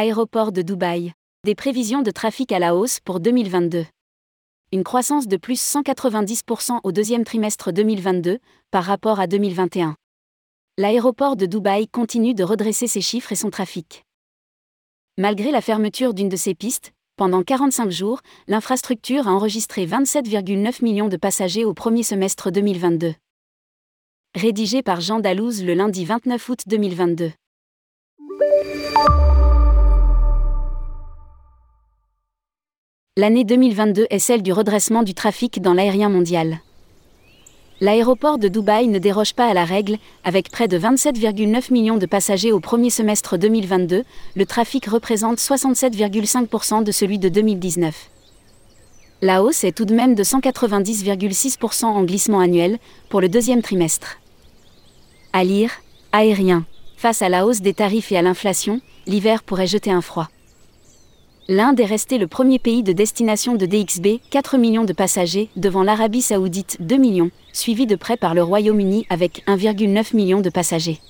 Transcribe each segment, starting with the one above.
Aéroport de Dubaï. Des prévisions de trafic à la hausse pour 2022. Une croissance de plus 190% au deuxième trimestre 2022 par rapport à 2021. L'aéroport de Dubaï continue de redresser ses chiffres et son trafic. Malgré la fermeture d'une de ses pistes, pendant 45 jours, l'infrastructure a enregistré 27,9 millions de passagers au premier semestre 2022. Rédigé par Jean Dalouse le lundi 29 août 2022. L'année 2022 est celle du redressement du trafic dans l'aérien mondial. L'aéroport de Dubaï ne déroge pas à la règle, avec près de 27,9 millions de passagers au premier semestre 2022, le trafic représente 67,5% de celui de 2019. La hausse est tout de même de 190,6% en glissement annuel pour le deuxième trimestre. À lire, aérien. Face à la hausse des tarifs et à l'inflation, l'hiver pourrait jeter un froid. L'Inde est resté le premier pays de destination de DXB, 4 millions de passagers, devant l'Arabie saoudite, 2 millions, suivi de près par le Royaume-Uni avec 1,9 million de passagers.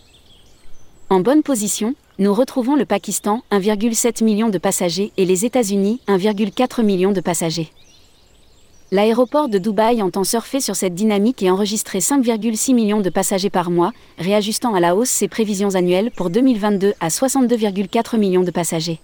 En bonne position, nous retrouvons le Pakistan, 1,7 million de passagers, et les États-Unis, 1,4 million de passagers. L'aéroport de Dubaï entend surfer sur cette dynamique et enregistrer 5,6 millions de passagers par mois, réajustant à la hausse ses prévisions annuelles pour 2022 à 62,4 millions de passagers.